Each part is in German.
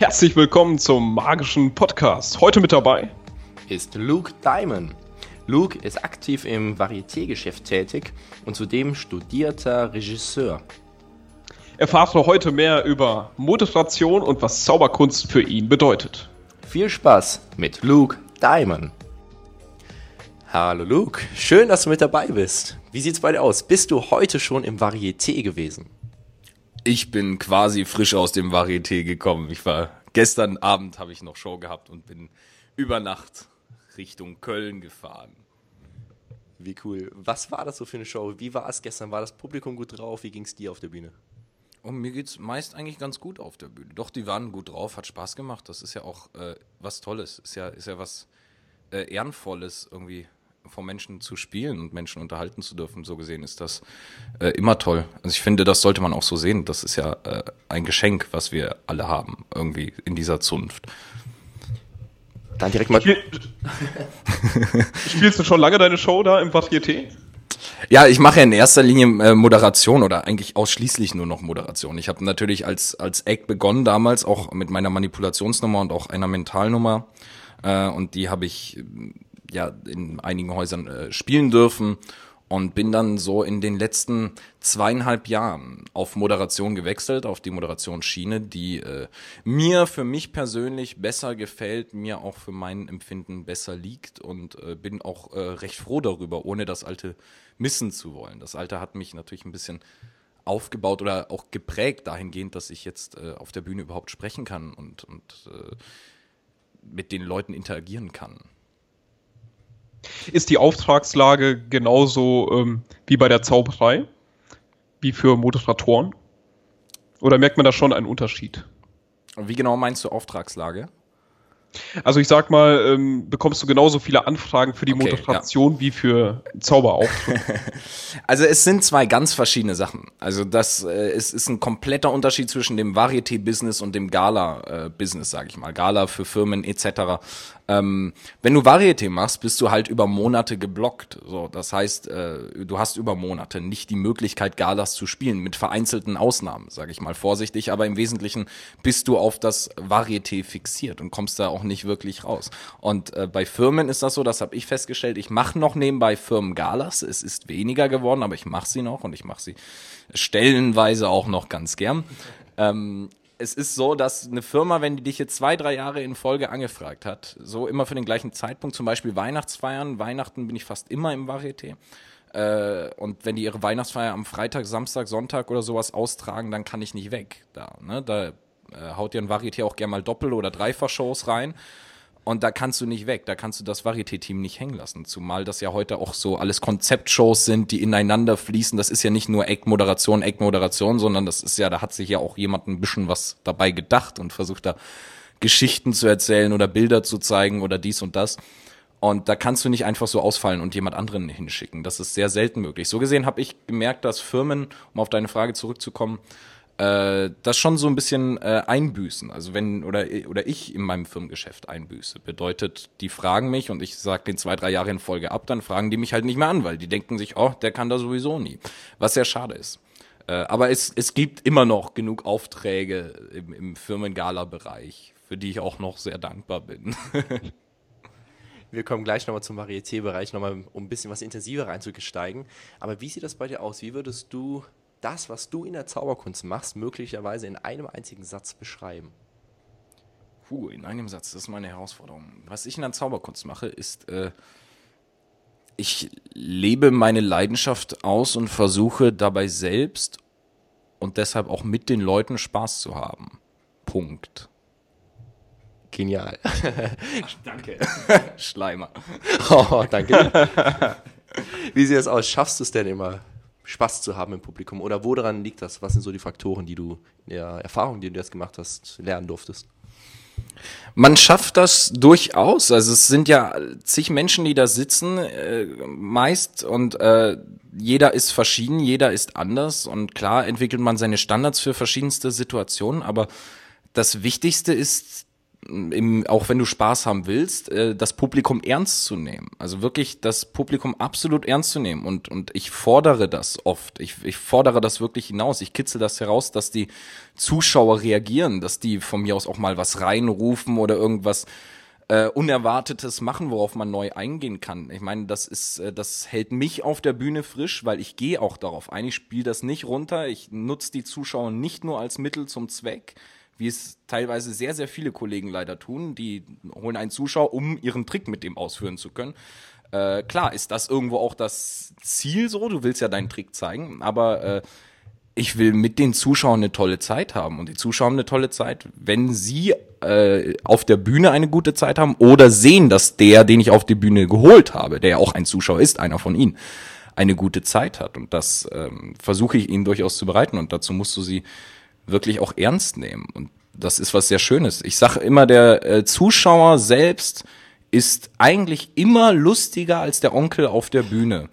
Herzlich willkommen zum magischen Podcast. Heute mit dabei ist Luke Diamond. Luke ist aktiv im Varieté-Geschäft tätig und zudem studierter Regisseur. Erfahrt heute mehr über Moderation und was Zauberkunst für ihn bedeutet. Viel Spaß mit Luke Diamond. Hallo Luke, schön, dass du mit dabei bist. Wie sieht's bei dir aus? Bist du heute schon im Varieté gewesen? Ich bin quasi frisch aus dem Varieté gekommen. Ich war gestern Abend habe ich noch Show gehabt und bin über Nacht Richtung Köln gefahren. Wie cool. Was war das so für eine Show? Wie war es gestern? War das Publikum gut drauf? Wie ging es dir auf der Bühne? Und oh, mir geht's meist eigentlich ganz gut auf der Bühne. Doch, die waren gut drauf, hat Spaß gemacht. Das ist ja auch äh, was Tolles. Ist ja, ist ja was äh, Ehrenvolles, irgendwie vor Menschen zu spielen und Menschen unterhalten zu dürfen. So gesehen ist das äh, immer toll. Also ich finde, das sollte man auch so sehen. Das ist ja äh, ein Geschenk, was wir alle haben, irgendwie in dieser Zunft. Dann direkt mal. Spiel Spielst du schon lange deine Show da im Varieté? Ja, ich mache ja in erster Linie äh, Moderation oder eigentlich ausschließlich nur noch Moderation. Ich habe natürlich als als Act begonnen damals auch mit meiner Manipulationsnummer und auch einer Mentalnummer äh, und die habe ich ja in einigen Häusern äh, spielen dürfen und bin dann so in den letzten zweieinhalb Jahren auf Moderation gewechselt, auf die Moderationsschiene, die äh, mir für mich persönlich besser gefällt, mir auch für mein Empfinden besser liegt und äh, bin auch äh, recht froh darüber, ohne das alte missen zu wollen. Das alte hat mich natürlich ein bisschen aufgebaut oder auch geprägt dahingehend, dass ich jetzt äh, auf der Bühne überhaupt sprechen kann und, und äh, mit den Leuten interagieren kann. Ist die Auftragslage genauso ähm, wie bei der Zauberei? Wie für Moderatoren? Oder merkt man da schon einen Unterschied? Wie genau meinst du Auftragslage? Also ich sag mal, ähm, bekommst du genauso viele Anfragen für die okay, Moderation ja. wie für Zauberauftritt? also es sind zwei ganz verschiedene Sachen. Also das äh, ist, ist ein kompletter Unterschied zwischen dem Varieté-Business und dem Gala-Business, äh, sage ich mal. Gala für Firmen etc. Ähm, wenn du Varieté machst, bist du halt über Monate geblockt. So, das heißt, äh, du hast über Monate nicht die Möglichkeit, Galas zu spielen, mit vereinzelten Ausnahmen, sage ich mal vorsichtig, aber im Wesentlichen bist du auf das Varieté fixiert und kommst da auch nicht wirklich raus. Und äh, bei Firmen ist das so, das habe ich festgestellt, ich mache noch nebenbei Firmen Galas. Es ist weniger geworden, aber ich mache sie noch und ich mache sie stellenweise auch noch ganz gern. Ähm, es ist so, dass eine Firma, wenn die dich jetzt zwei, drei Jahre in Folge angefragt hat, so immer für den gleichen Zeitpunkt, zum Beispiel Weihnachtsfeiern, Weihnachten bin ich fast immer im Varieté. Äh, und wenn die ihre Weihnachtsfeier am Freitag, Samstag, Sonntag oder sowas austragen, dann kann ich nicht weg. Da, ne? da äh, haut ihr ein Varieté auch gerne mal Doppel- oder Dreifach-Shows rein. Und da kannst du nicht weg, da kannst du das Varieté-Team nicht hängen lassen. Zumal das ja heute auch so alles Konzeptshows sind, die ineinander fließen. Das ist ja nicht nur Eckmoderation, Eckmoderation, sondern das ist ja, da hat sich ja auch jemand ein bisschen was dabei gedacht und versucht da Geschichten zu erzählen oder Bilder zu zeigen oder dies und das. Und da kannst du nicht einfach so ausfallen und jemand anderen hinschicken. Das ist sehr selten möglich. So gesehen habe ich gemerkt, dass Firmen, um auf deine Frage zurückzukommen, äh, das schon so ein bisschen äh, einbüßen. Also wenn oder oder ich in meinem Firmengeschäft einbüße, bedeutet, die fragen mich und ich sage den zwei drei Jahre in Folge ab, dann fragen die mich halt nicht mehr an, weil die denken sich, oh, der kann da sowieso nie, was sehr schade ist. Äh, aber es es gibt immer noch genug Aufträge im, im Firmengala-Bereich, für die ich auch noch sehr dankbar bin. Wir kommen gleich nochmal zum Varieté-Bereich, nochmal um ein bisschen was intensiver reinzusteigen. Aber wie sieht das bei dir aus? Wie würdest du das, was du in der Zauberkunst machst, möglicherweise in einem einzigen Satz beschreiben? Puh, in einem Satz, das ist meine Herausforderung. Was ich in der Zauberkunst mache, ist, äh, ich lebe meine Leidenschaft aus und versuche dabei selbst und deshalb auch mit den Leuten Spaß zu haben. Punkt. Genial. Ach, danke. Schleimer. Oh, danke. Wie sieht es aus? Schaffst du es denn immer, Spaß zu haben im Publikum? Oder woran liegt das? Was sind so die Faktoren, die du in der Erfahrung, die du jetzt gemacht hast, lernen durftest? Man schafft das durchaus. Also es sind ja zig Menschen, die da sitzen, äh, meist und äh, jeder ist verschieden, jeder ist anders und klar entwickelt man seine Standards für verschiedenste Situationen, aber das Wichtigste ist im, auch wenn du Spaß haben willst, äh, das Publikum ernst zu nehmen. Also wirklich das Publikum absolut ernst zu nehmen. Und, und ich fordere das oft. Ich, ich fordere das wirklich hinaus. Ich kitzel das heraus, dass die Zuschauer reagieren, dass die von mir aus auch mal was reinrufen oder irgendwas äh, Unerwartetes machen, worauf man neu eingehen kann. Ich meine, das ist, äh, das hält mich auf der Bühne frisch, weil ich gehe auch darauf ein. Ich spiele das nicht runter. Ich nutze die Zuschauer nicht nur als Mittel zum Zweck wie es teilweise sehr, sehr viele Kollegen leider tun. Die holen einen Zuschauer, um ihren Trick mit dem ausführen zu können. Äh, klar, ist das irgendwo auch das Ziel so? Du willst ja deinen Trick zeigen, aber äh, ich will mit den Zuschauern eine tolle Zeit haben. Und die Zuschauer haben eine tolle Zeit, wenn sie äh, auf der Bühne eine gute Zeit haben oder sehen, dass der, den ich auf die Bühne geholt habe, der ja auch ein Zuschauer ist, einer von ihnen, eine gute Zeit hat. Und das ähm, versuche ich ihnen durchaus zu bereiten. Und dazu musst du sie wirklich auch ernst nehmen. Und das ist was sehr Schönes. Ich sage immer, der äh, Zuschauer selbst ist eigentlich immer lustiger als der Onkel auf der Bühne.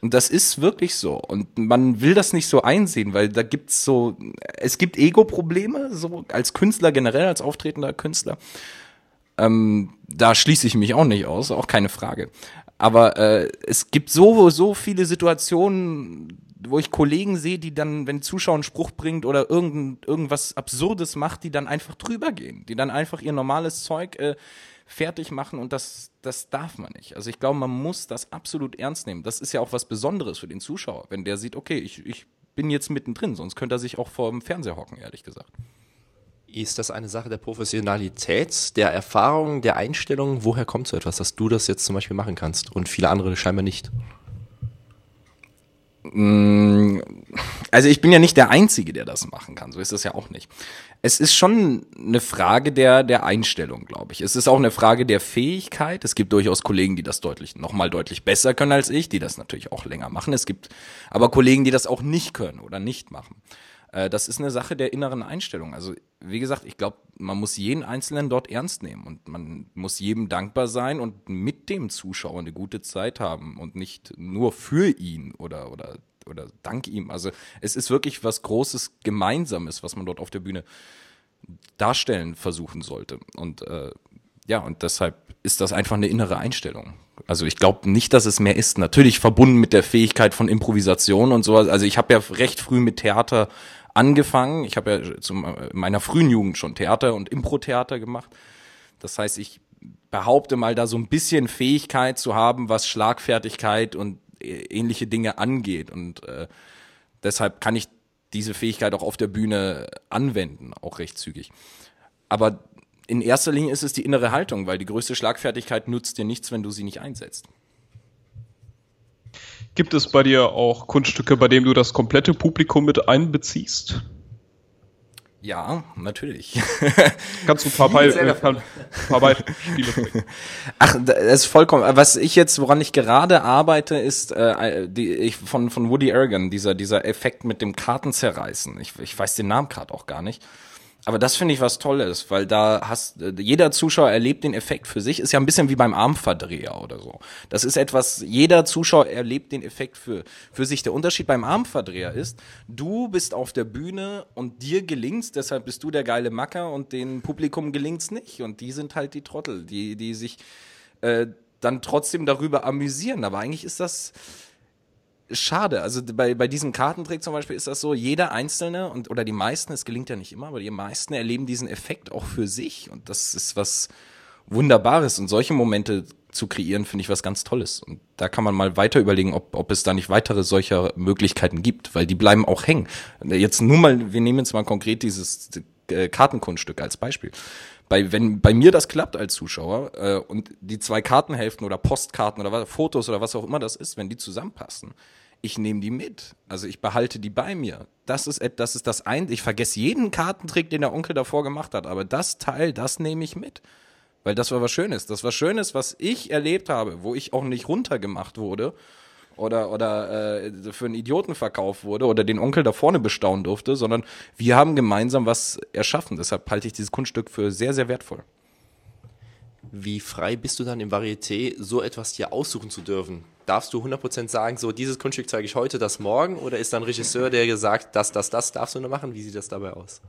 Und das ist wirklich so. Und man will das nicht so einsehen, weil da gibt's so, es gibt Ego-Probleme, so als Künstler generell, als auftretender Künstler. Ähm, da schließe ich mich auch nicht aus, auch keine Frage. Aber äh, es gibt so, so viele Situationen, wo ich Kollegen sehe, die dann, wenn Zuschauer einen Spruch bringt oder irgend, irgendwas Absurdes macht, die dann einfach drüber gehen, die dann einfach ihr normales Zeug äh, fertig machen und das, das darf man nicht. Also ich glaube, man muss das absolut ernst nehmen. Das ist ja auch was Besonderes für den Zuschauer, wenn der sieht, okay, ich, ich bin jetzt mittendrin, sonst könnte er sich auch vor dem Fernseher hocken, ehrlich gesagt. Ist das eine Sache der Professionalität, der Erfahrung, der Einstellung? Woher kommt so etwas, dass du das jetzt zum Beispiel machen kannst und viele andere scheinbar nicht? Mm, also ich bin ja nicht der Einzige, der das machen kann. So ist das ja auch nicht. Es ist schon eine Frage der, der Einstellung, glaube ich. Es ist auch eine Frage der Fähigkeit. Es gibt durchaus Kollegen, die das deutlich, nochmal deutlich besser können als ich, die das natürlich auch länger machen. Es gibt aber Kollegen, die das auch nicht können oder nicht machen. Äh, das ist eine Sache der inneren Einstellung. Also wie gesagt, ich glaube, man muss jeden Einzelnen dort ernst nehmen und man muss jedem dankbar sein und mit dem Zuschauer eine gute Zeit haben und nicht nur für ihn oder oder oder dank ihm. Also es ist wirklich was Großes Gemeinsames, was man dort auf der Bühne darstellen versuchen sollte. Und äh, ja, und deshalb ist das einfach eine innere Einstellung. Also ich glaube nicht, dass es mehr ist. Natürlich verbunden mit der Fähigkeit von Improvisation und so. Also ich habe ja recht früh mit Theater angefangen. Ich habe ja zu meiner frühen Jugend schon Theater und Impro-Theater gemacht. Das heißt, ich behaupte mal, da so ein bisschen Fähigkeit zu haben, was Schlagfertigkeit und ähnliche Dinge angeht. Und äh, deshalb kann ich diese Fähigkeit auch auf der Bühne anwenden, auch recht zügig. Aber in erster Linie ist es die innere Haltung, weil die größte Schlagfertigkeit nutzt dir nichts, wenn du sie nicht einsetzt. Gibt es bei dir auch Kunststücke, bei denen du das komplette Publikum mit einbeziehst? Ja, natürlich. Kannst du ein paar, Be äh, paar, paar Beispiele bringen? Ach, das ist vollkommen. Was ich jetzt, woran ich gerade arbeite, ist äh, die, ich, von von Woody Aragon, dieser dieser Effekt mit dem Kartenzerreißen. Ich, ich weiß den Namen gerade auch gar nicht. Aber das finde ich was Tolles, weil da hast jeder Zuschauer erlebt den Effekt für sich. Ist ja ein bisschen wie beim Armverdreher oder so. Das ist etwas, jeder Zuschauer erlebt den Effekt für, für sich. Der Unterschied beim Armverdreher ist, du bist auf der Bühne und dir gelingt's, deshalb bist du der geile Macker und dem Publikum gelingt's nicht. Und die sind halt die Trottel, die, die sich äh, dann trotzdem darüber amüsieren. Aber eigentlich ist das schade. Also bei, bei diesem Kartentrick zum Beispiel ist das so, jeder Einzelne und oder die meisten, es gelingt ja nicht immer, aber die meisten erleben diesen Effekt auch für sich und das ist was Wunderbares und solche Momente zu kreieren, finde ich was ganz Tolles. Und da kann man mal weiter überlegen, ob, ob es da nicht weitere solcher Möglichkeiten gibt, weil die bleiben auch hängen. Jetzt nur mal, wir nehmen jetzt mal konkret dieses äh, Kartenkunststück als Beispiel. Bei, wenn bei mir das klappt als Zuschauer äh, und die zwei Kartenhälften oder Postkarten oder was, Fotos oder was auch immer das ist, wenn die zusammenpassen, ich nehme die mit. Also ich behalte die bei mir. Das ist, das ist das ein, ich vergesse jeden Kartentrick, den der Onkel davor gemacht hat, aber das Teil, das nehme ich mit. Weil das war was Schönes. Das war Schönes, was ich erlebt habe, wo ich auch nicht runtergemacht wurde oder, oder äh, für einen Idioten verkauft wurde oder den Onkel da vorne bestaunen durfte, sondern wir haben gemeinsam was erschaffen. Deshalb halte ich dieses Kunststück für sehr, sehr wertvoll. Wie frei bist du dann im Varieté, so etwas dir aussuchen zu dürfen? Darfst du 100% sagen, so dieses Kunststück zeige ich heute, das morgen? Oder ist dann ein Regisseur, der gesagt, das, das, das darfst du nur machen? Wie sieht das dabei aus?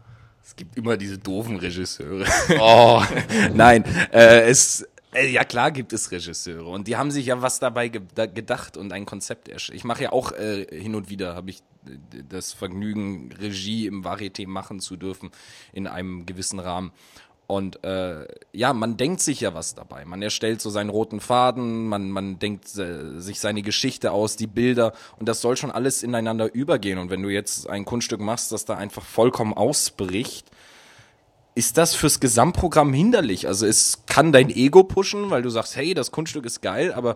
Es gibt immer diese doofen Regisseure. Oh. Nein, äh, es, ja klar gibt es Regisseure und die haben sich ja was dabei ge da gedacht und ein Konzept erstellt. Ich mache ja auch äh, hin und wieder, habe ich äh, das Vergnügen, Regie im Varieté machen zu dürfen in einem gewissen Rahmen. Und äh, ja, man denkt sich ja was dabei. Man erstellt so seinen roten Faden, man, man denkt äh, sich seine Geschichte aus, die Bilder und das soll schon alles ineinander übergehen. Und wenn du jetzt ein Kunststück machst, das da einfach vollkommen ausbricht, ist das fürs Gesamtprogramm hinderlich. Also es kann dein Ego pushen, weil du sagst, hey, das Kunststück ist geil, aber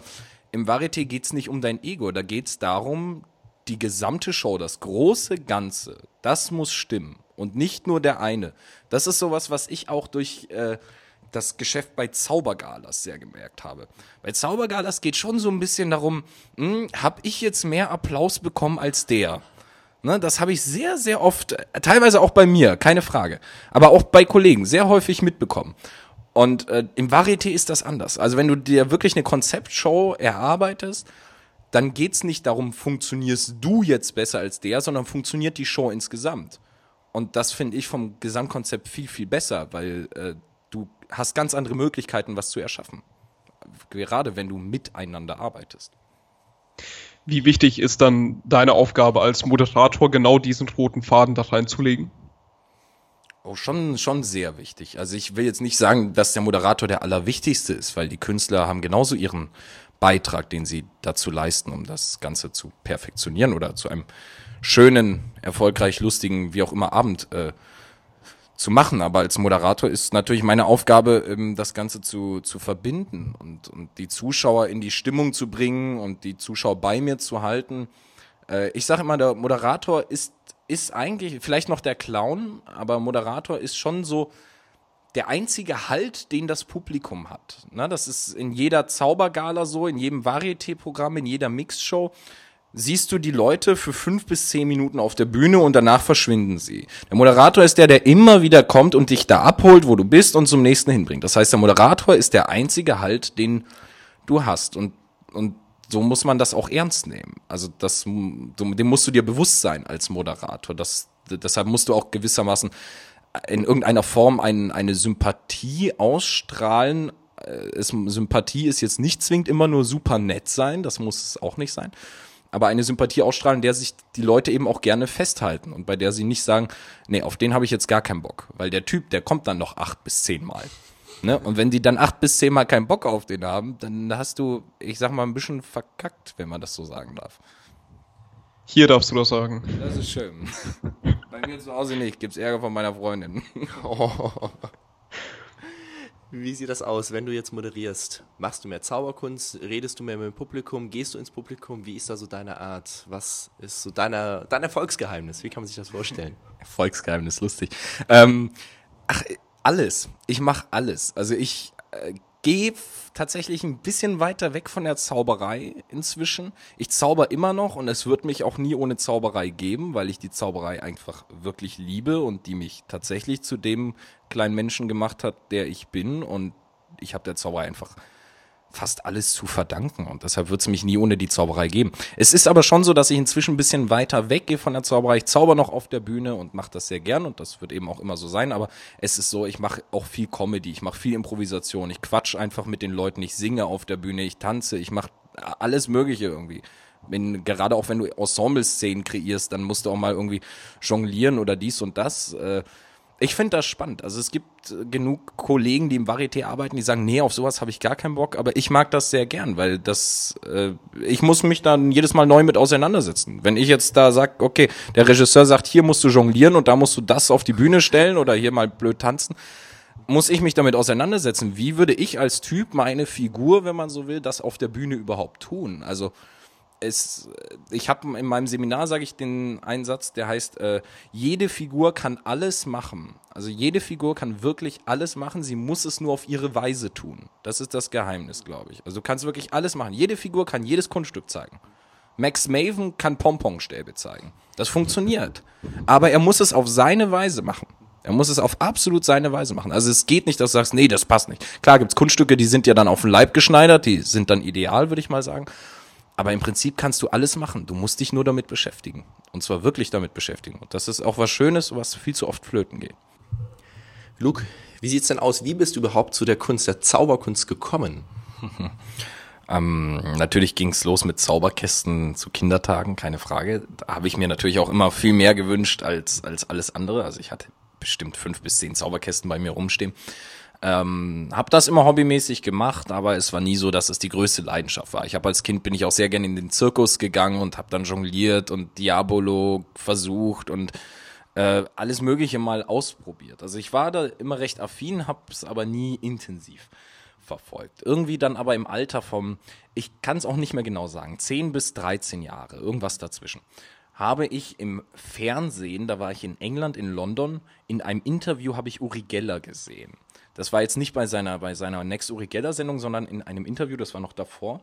im Varieté geht's nicht um dein Ego. Da geht's darum, die gesamte Show, das große Ganze, das muss stimmen und nicht nur der eine. Das ist sowas, was ich auch durch äh, das Geschäft bei Zaubergalas sehr gemerkt habe. Bei Zaubergalas geht schon so ein bisschen darum, hm, habe ich jetzt mehr Applaus bekommen als der? Ne, das habe ich sehr, sehr oft, teilweise auch bei mir, keine Frage, aber auch bei Kollegen sehr häufig mitbekommen. Und äh, im Varieté ist das anders. Also wenn du dir wirklich eine Konzeptshow erarbeitest, dann geht's nicht darum, funktionierst du jetzt besser als der, sondern funktioniert die Show insgesamt. Und das finde ich vom Gesamtkonzept viel, viel besser, weil äh, du hast ganz andere Möglichkeiten, was zu erschaffen. Gerade wenn du miteinander arbeitest. Wie wichtig ist dann deine Aufgabe als Moderator, genau diesen roten Faden da reinzulegen? Oh, schon, schon sehr wichtig. Also ich will jetzt nicht sagen, dass der Moderator der Allerwichtigste ist, weil die Künstler haben genauso ihren Beitrag, den sie dazu leisten, um das Ganze zu perfektionieren oder zu einem schönen, erfolgreich, lustigen, wie auch immer Abend äh, zu machen. Aber als Moderator ist natürlich meine Aufgabe, ähm, das Ganze zu, zu verbinden und, und die Zuschauer in die Stimmung zu bringen und die Zuschauer bei mir zu halten. Äh, ich sage immer, der Moderator ist, ist eigentlich vielleicht noch der Clown, aber Moderator ist schon so der einzige Halt, den das Publikum hat. Na, das ist in jeder Zaubergala so, in jedem Varieté-Programm, in jeder Mixshow siehst du die Leute für fünf bis zehn Minuten auf der Bühne und danach verschwinden sie. Der Moderator ist der, der immer wieder kommt und dich da abholt, wo du bist und zum nächsten hinbringt. Das heißt, der Moderator ist der einzige Halt, den du hast. Und, und so muss man das auch ernst nehmen. Also das, dem musst du dir bewusst sein als Moderator. Das, deshalb musst du auch gewissermaßen in irgendeiner Form ein, eine Sympathie ausstrahlen. Es, Sympathie ist jetzt nicht zwingend immer nur super nett sein, das muss es auch nicht sein aber eine Sympathie ausstrahlen, der sich die Leute eben auch gerne festhalten und bei der sie nicht sagen, nee, auf den habe ich jetzt gar keinen Bock, weil der Typ, der kommt dann noch acht bis zehn Mal. Ne? Und wenn die dann acht bis zehn Mal keinen Bock auf den haben, dann hast du, ich sag mal, ein bisschen verkackt, wenn man das so sagen darf. Hier darfst du das sagen. Das ist schön. bei mir zu Hause nicht, gibt's Ärger von meiner Freundin. oh. Wie sieht das aus, wenn du jetzt moderierst? Machst du mehr Zauberkunst? Redest du mehr mit dem Publikum? Gehst du ins Publikum? Wie ist da so deine Art? Was ist so deine, dein Erfolgsgeheimnis? Wie kann man sich das vorstellen? Erfolgsgeheimnis, lustig. Ähm, ach, alles. Ich mache alles. Also ich äh, gehe tatsächlich ein bisschen weiter weg von der Zauberei inzwischen. Ich zauber immer noch und es wird mich auch nie ohne Zauberei geben, weil ich die Zauberei einfach wirklich liebe und die mich tatsächlich zu dem kleinen Menschen gemacht hat, der ich bin. Und ich habe der Zauberei einfach fast alles zu verdanken und deshalb wird es mich nie ohne die Zauberei geben. Es ist aber schon so, dass ich inzwischen ein bisschen weiter weggehe von der Zauberei. Ich zauber noch auf der Bühne und mache das sehr gern und das wird eben auch immer so sein, aber es ist so, ich mache auch viel Comedy, ich mache viel Improvisation, ich quatsch einfach mit den Leuten, ich singe auf der Bühne, ich tanze, ich mache alles mögliche irgendwie. Wenn, gerade auch wenn du Ensemble-Szenen kreierst, dann musst du auch mal irgendwie jonglieren oder dies und das. Äh, ich finde das spannend. Also es gibt äh, genug Kollegen, die im Varieté arbeiten, die sagen, nee, auf sowas habe ich gar keinen Bock, aber ich mag das sehr gern, weil das, äh, ich muss mich dann jedes Mal neu mit auseinandersetzen. Wenn ich jetzt da sag, okay, der Regisseur sagt, hier musst du jonglieren und da musst du das auf die Bühne stellen oder hier mal blöd tanzen, muss ich mich damit auseinandersetzen. Wie würde ich als Typ meine Figur, wenn man so will, das auf der Bühne überhaupt tun? Also es, ich habe in meinem Seminar, sage ich den Einsatz, der heißt, äh, jede Figur kann alles machen. Also jede Figur kann wirklich alles machen, sie muss es nur auf ihre Weise tun. Das ist das Geheimnis, glaube ich. Also du kannst wirklich alles machen. Jede Figur kann jedes Kunststück zeigen. Max Maven kann Pomponstäbe zeigen. Das funktioniert. Aber er muss es auf seine Weise machen. Er muss es auf absolut seine Weise machen. Also es geht nicht, dass du sagst, nee, das passt nicht. Klar gibt's Kunststücke, die sind ja dann auf den Leib geschneidert, die sind dann ideal, würde ich mal sagen. Aber im Prinzip kannst du alles machen. Du musst dich nur damit beschäftigen. Und zwar wirklich damit beschäftigen. Und das ist auch was Schönes, was viel zu oft flöten geht. Luke, wie sieht's denn aus? Wie bist du überhaupt zu der Kunst der Zauberkunst gekommen? Ähm, natürlich ging's los mit Zauberkästen zu Kindertagen, keine Frage. Da habe ich mir natürlich auch immer viel mehr gewünscht als, als alles andere. Also ich hatte bestimmt fünf bis zehn Zauberkästen bei mir rumstehen. Ähm, habe das immer hobbymäßig gemacht, aber es war nie so, dass es die größte Leidenschaft war. Ich habe als Kind bin ich auch sehr gerne in den Zirkus gegangen und habe dann jongliert und Diabolo versucht und äh, alles Mögliche mal ausprobiert. Also ich war da immer recht affin, habe es aber nie intensiv verfolgt. Irgendwie dann aber im Alter vom, ich kann es auch nicht mehr genau sagen, 10 bis 13 Jahre, irgendwas dazwischen, habe ich im Fernsehen, da war ich in England, in London, in einem Interview habe ich Uri Geller gesehen. Das war jetzt nicht bei seiner, bei seiner Next Uri Geller Sendung, sondern in einem Interview, das war noch davor.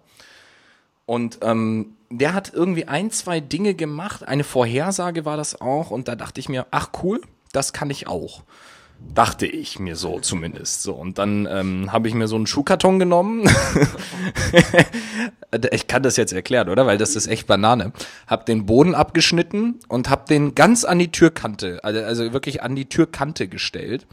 Und ähm, der hat irgendwie ein, zwei Dinge gemacht. Eine Vorhersage war das auch. Und da dachte ich mir, ach cool, das kann ich auch. Dachte ich mir so zumindest. So, und dann ähm, habe ich mir so einen Schuhkarton genommen. ich kann das jetzt erklären, oder? Weil das ist echt Banane. Hab den Boden abgeschnitten und hab den ganz an die Türkante, also, also wirklich an die Türkante gestellt.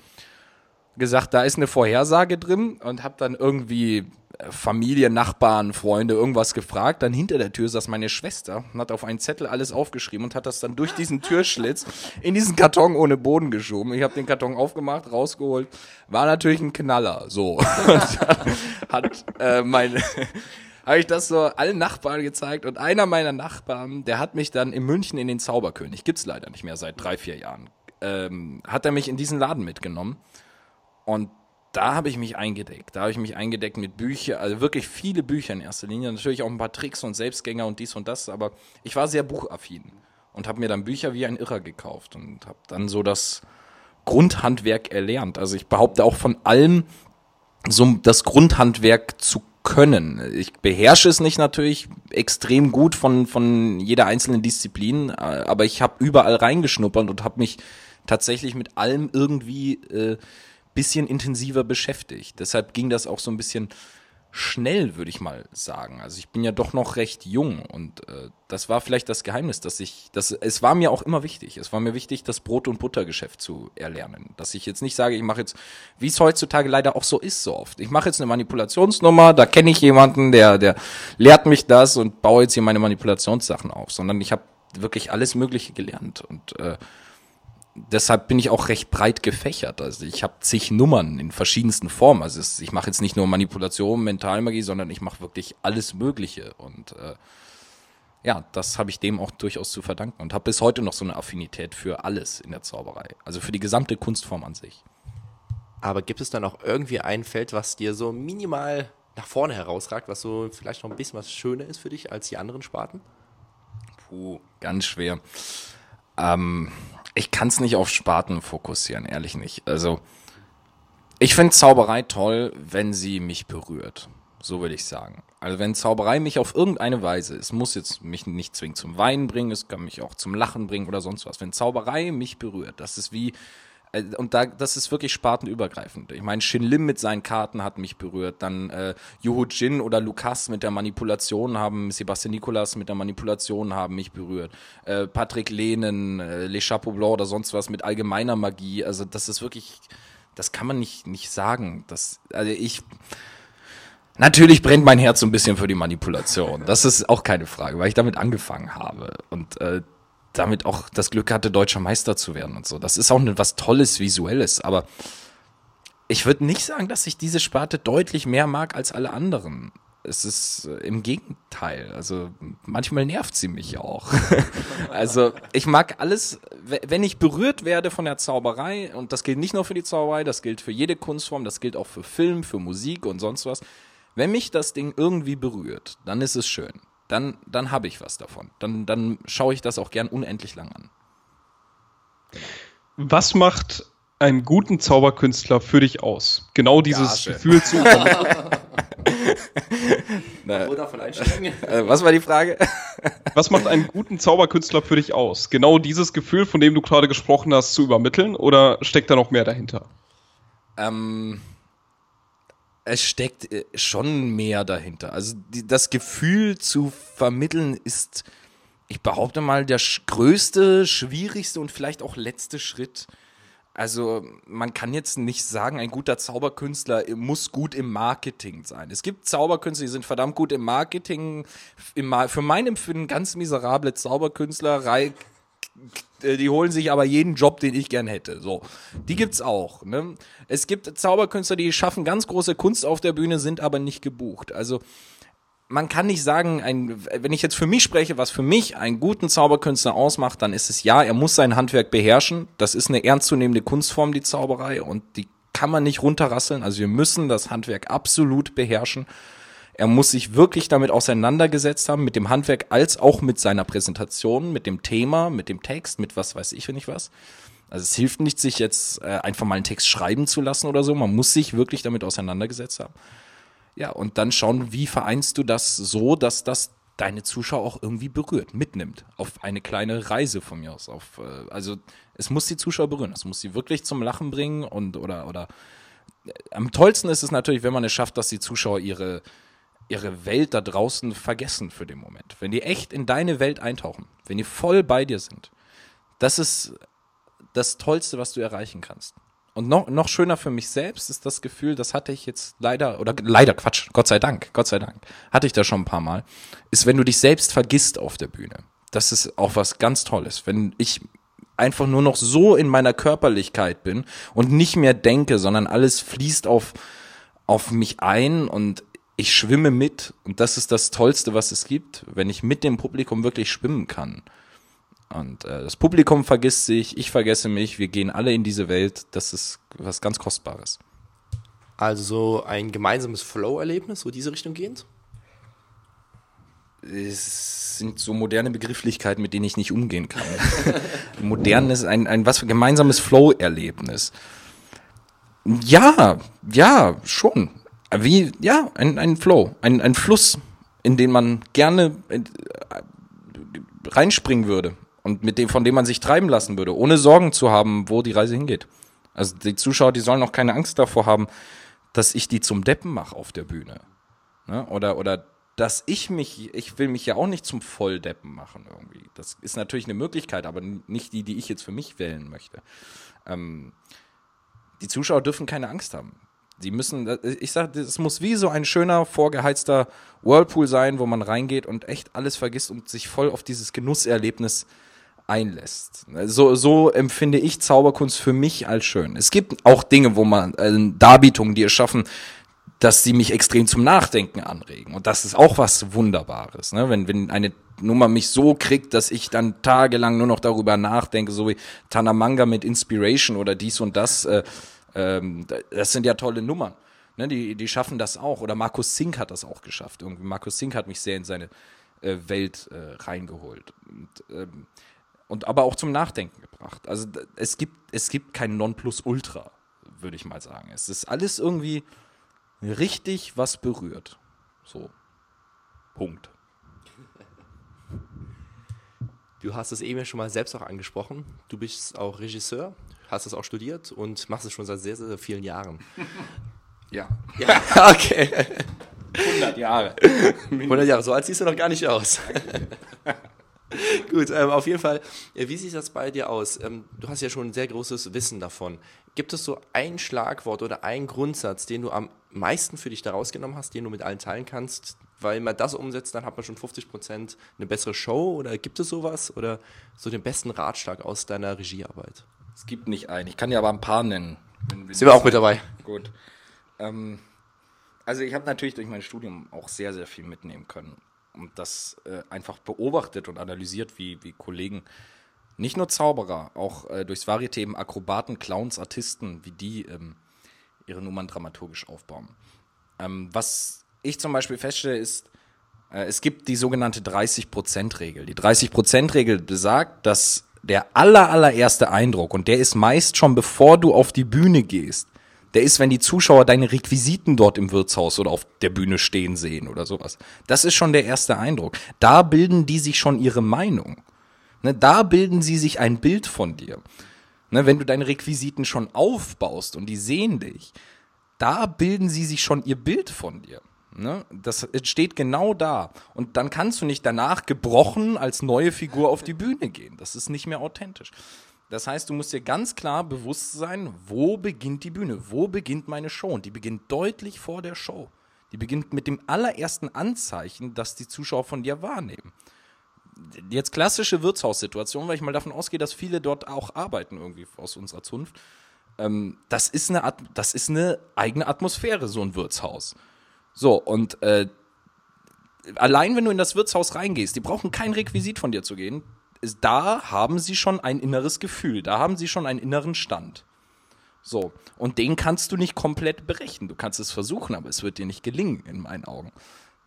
Gesagt, da ist eine Vorhersage drin und hab dann irgendwie Familie, Nachbarn, Freunde irgendwas gefragt. Dann hinter der Tür saß meine Schwester und hat auf einen Zettel alles aufgeschrieben und hat das dann durch diesen Türschlitz in diesen Karton ohne Boden geschoben. Ich habe den Karton aufgemacht, rausgeholt. War natürlich ein Knaller. So. hat äh, mein habe ich das so allen Nachbarn gezeigt und einer meiner Nachbarn, der hat mich dann in München in den Zauberkönig, gibt's leider nicht mehr seit drei, vier Jahren, ähm, hat er mich in diesen Laden mitgenommen und da habe ich mich eingedeckt. Da habe ich mich eingedeckt mit Büchern, also wirklich viele Bücher in erster Linie. Natürlich auch ein paar Tricks und Selbstgänger und dies und das, aber ich war sehr buchaffin und habe mir dann Bücher wie ein Irrer gekauft und habe dann so das Grundhandwerk erlernt. Also ich behaupte auch von allem so das Grundhandwerk zu können. Ich beherrsche es nicht natürlich extrem gut von, von jeder einzelnen Disziplin, aber ich habe überall reingeschnuppert und habe mich tatsächlich mit allem irgendwie äh, bisschen intensiver beschäftigt. Deshalb ging das auch so ein bisschen schnell, würde ich mal sagen. Also ich bin ja doch noch recht jung und äh, das war vielleicht das Geheimnis, dass ich, dass es war mir auch immer wichtig. Es war mir wichtig, das Brot- und Buttergeschäft zu erlernen. Dass ich jetzt nicht sage, ich mache jetzt, wie es heutzutage leider auch so ist, so oft. Ich mache jetzt eine Manipulationsnummer, da kenne ich jemanden, der, der lehrt mich das und baue jetzt hier meine Manipulationssachen auf, sondern ich habe wirklich alles Mögliche gelernt und äh, deshalb bin ich auch recht breit gefächert. Also ich habe zig Nummern in verschiedensten Formen. Also es, ich mache jetzt nicht nur Manipulation, Mentalmagie, sondern ich mache wirklich alles Mögliche. Und äh, ja, das habe ich dem auch durchaus zu verdanken und habe bis heute noch so eine Affinität für alles in der Zauberei. Also für die gesamte Kunstform an sich. Aber gibt es dann auch irgendwie ein Feld, was dir so minimal nach vorne herausragt, was so vielleicht noch ein bisschen was schöner ist für dich als die anderen Sparten? Puh, ganz schwer. Ähm, ich kann es nicht auf Sparten fokussieren, ehrlich nicht. Also ich finde Zauberei toll, wenn sie mich berührt. So würde ich sagen. Also wenn Zauberei mich auf irgendeine Weise, es muss jetzt mich nicht zwingend zum Weinen bringen, es kann mich auch zum Lachen bringen oder sonst was. Wenn Zauberei mich berührt, das ist wie und da, das ist wirklich spartenübergreifend. Ich meine, Shin Lim mit seinen Karten hat mich berührt. Dann äh, Yuhu Jin oder Lukas mit der Manipulation haben, Sebastian Nicolas mit der Manipulation haben mich berührt. Äh, Patrick Lehnen, äh, Les Chapeau Blanc oder sonst was mit allgemeiner Magie. Also das ist wirklich, das kann man nicht, nicht sagen. Das, also ich, Natürlich brennt mein Herz so ein bisschen für die Manipulation. Das ist auch keine Frage, weil ich damit angefangen habe. Und äh, damit auch das Glück hatte, deutscher Meister zu werden und so. Das ist auch was Tolles, Visuelles, aber ich würde nicht sagen, dass ich diese Sparte deutlich mehr mag als alle anderen. Es ist äh, im Gegenteil. Also manchmal nervt sie mich auch. also ich mag alles, wenn ich berührt werde von der Zauberei, und das gilt nicht nur für die Zauberei, das gilt für jede Kunstform, das gilt auch für Film, für Musik und sonst was. Wenn mich das Ding irgendwie berührt, dann ist es schön dann, dann habe ich was davon. Dann, dann schaue ich das auch gern unendlich lang an. Was macht einen guten Zauberkünstler für dich aus? Genau dieses Gage. Gefühl zu. äh, was war die Frage? was macht einen guten Zauberkünstler für dich aus? Genau dieses Gefühl, von dem du gerade gesprochen hast, zu übermitteln? Oder steckt da noch mehr dahinter? Ähm, es steckt äh, schon mehr dahinter. Also die, das Gefühl zu vermitteln ist, ich behaupte mal, der größte, schwierigste und vielleicht auch letzte Schritt. also man kann jetzt nicht sagen, ein guter Zauberkünstler muss gut im Marketing sein. Es gibt Zauberkünstler, die sind verdammt gut im Marketing. Im, für mein Empfinden ganz miserable Zauberkünstler, die holen sich aber jeden Job, den ich gern hätte. So, die gibt's auch. Ne? Es gibt Zauberkünstler, die schaffen ganz große Kunst auf der Bühne, sind aber nicht gebucht. Also man kann nicht sagen, ein, wenn ich jetzt für mich spreche, was für mich einen guten Zauberkünstler ausmacht, dann ist es ja, er muss sein Handwerk beherrschen. Das ist eine ernstzunehmende Kunstform, die Zauberei, und die kann man nicht runterrasseln. Also wir müssen das Handwerk absolut beherrschen. Er muss sich wirklich damit auseinandergesetzt haben, mit dem Handwerk als auch mit seiner Präsentation, mit dem Thema, mit dem Text, mit was weiß ich, wenn ich was. Also es hilft nicht, sich jetzt äh, einfach mal einen Text schreiben zu lassen oder so. Man muss sich wirklich damit auseinandergesetzt haben. Ja, und dann schauen, wie vereinst du das so, dass das deine Zuschauer auch irgendwie berührt, mitnimmt auf eine kleine Reise von mir aus. Auf, äh, also es muss die Zuschauer berühren, es muss sie wirklich zum Lachen bringen und oder oder äh, am tollsten ist es natürlich, wenn man es schafft, dass die Zuschauer ihre ihre Welt da draußen vergessen für den Moment. Wenn die echt in deine Welt eintauchen, wenn die voll bei dir sind. Das ist das Tollste, was du erreichen kannst. Und noch, noch schöner für mich selbst ist das Gefühl, das hatte ich jetzt leider, oder leider Quatsch, Gott sei Dank, Gott sei Dank, hatte ich da schon ein paar Mal, ist, wenn du dich selbst vergisst auf der Bühne. Das ist auch was ganz Tolles. Wenn ich einfach nur noch so in meiner Körperlichkeit bin und nicht mehr denke, sondern alles fließt auf, auf mich ein und ich schwimme mit. Und das ist das Tollste, was es gibt, wenn ich mit dem Publikum wirklich schwimmen kann. Und äh, das Publikum vergisst sich, ich vergesse mich, wir gehen alle in diese Welt. Das ist was ganz Kostbares. Also ein gemeinsames Flow-Erlebnis, so diese Richtung gehend? Es sind so moderne Begrifflichkeiten, mit denen ich nicht umgehen kann. Modern ist ein, ein was für gemeinsames Flow-Erlebnis. Ja, ja, schon. Wie, ja, ein, ein Flow, ein, ein Fluss, in den man gerne äh, reinspringen würde und mit dem, von dem man sich treiben lassen würde, ohne Sorgen zu haben, wo die Reise hingeht. Also die Zuschauer, die sollen auch keine Angst davor haben, dass ich die zum Deppen mache auf der Bühne. Ne? Oder, oder dass ich mich, ich will mich ja auch nicht zum Volldeppen machen irgendwie. Das ist natürlich eine Möglichkeit, aber nicht die, die ich jetzt für mich wählen möchte. Ähm, die Zuschauer dürfen keine Angst haben. Sie müssen, ich sag, es muss wie so ein schöner, vorgeheizter Whirlpool sein, wo man reingeht und echt alles vergisst und sich voll auf dieses Genusserlebnis einlässt. So, so empfinde ich Zauberkunst für mich als schön. Es gibt auch Dinge, wo man, äh, Darbietungen, die es schaffen, dass sie mich extrem zum Nachdenken anregen. Und das ist auch was Wunderbares. Ne? Wenn, wenn eine Nummer mich so kriegt, dass ich dann tagelang nur noch darüber nachdenke, so wie Tanamanga mit Inspiration oder dies und das. Äh, ähm, das sind ja tolle Nummern. Ne? Die, die schaffen das auch. Oder Markus Sink hat das auch geschafft. Irgendwie Markus Sink hat mich sehr in seine äh, Welt äh, reingeholt. Und, ähm, und aber auch zum Nachdenken gebracht. Also es gibt, es gibt kein Nonplusultra, würde ich mal sagen. Es ist alles irgendwie richtig was berührt. So. Punkt. Du hast es eben ja schon mal selbst auch angesprochen. Du bist auch Regisseur, hast es auch studiert und machst es schon seit sehr, sehr vielen Jahren. Ja. Ja, okay. 100 Jahre. 100 Jahre, so alt siehst du noch gar nicht aus. Gut, ähm, auf jeden Fall, äh, wie sieht das bei dir aus? Ähm, du hast ja schon ein sehr großes Wissen davon. Gibt es so ein Schlagwort oder einen Grundsatz, den du am meisten für dich da rausgenommen hast, den du mit allen teilen kannst? Weil man das umsetzt, dann hat man schon 50 Prozent eine bessere Show oder gibt es sowas? Oder so den besten Ratschlag aus deiner Regiearbeit? Es gibt nicht einen. Ich kann dir aber ein paar nennen. Wenn, wenn Sind wir auch mit dabei? Gut. Ähm, also ich habe natürlich durch mein Studium auch sehr, sehr viel mitnehmen können und das äh, einfach beobachtet und analysiert, wie, wie Kollegen, nicht nur Zauberer, auch äh, durchs Varieté eben Akrobaten, Clowns, Artisten, wie die ähm, ihre Nummern dramaturgisch aufbauen. Ähm, was ich zum Beispiel feststelle, ist, äh, es gibt die sogenannte 30%-Regel. Die 30%-Regel besagt, dass der aller, allererste Eindruck, und der ist meist schon bevor du auf die Bühne gehst, der ist, wenn die Zuschauer deine Requisiten dort im Wirtshaus oder auf der Bühne stehen sehen oder sowas. Das ist schon der erste Eindruck. Da bilden die sich schon ihre Meinung. Ne, da bilden sie sich ein Bild von dir. Ne, wenn du deine Requisiten schon aufbaust und die sehen dich, da bilden sie sich schon ihr Bild von dir. Ne? Das steht genau da. Und dann kannst du nicht danach gebrochen als neue Figur auf die Bühne gehen. Das ist nicht mehr authentisch. Das heißt, du musst dir ganz klar bewusst sein, wo beginnt die Bühne, wo beginnt meine Show. Und die beginnt deutlich vor der Show. Die beginnt mit dem allerersten Anzeichen, das die Zuschauer von dir wahrnehmen. Jetzt klassische Wirtshaussituation, weil ich mal davon ausgehe, dass viele dort auch arbeiten, irgendwie aus unserer Zunft. Ähm, das, ist eine das ist eine eigene Atmosphäre, so ein Wirtshaus. So, und äh, allein wenn du in das Wirtshaus reingehst, die brauchen kein Requisit von dir zu gehen. Da haben sie schon ein inneres Gefühl, da haben sie schon einen inneren Stand. So, und den kannst du nicht komplett berechnen. Du kannst es versuchen, aber es wird dir nicht gelingen, in meinen Augen.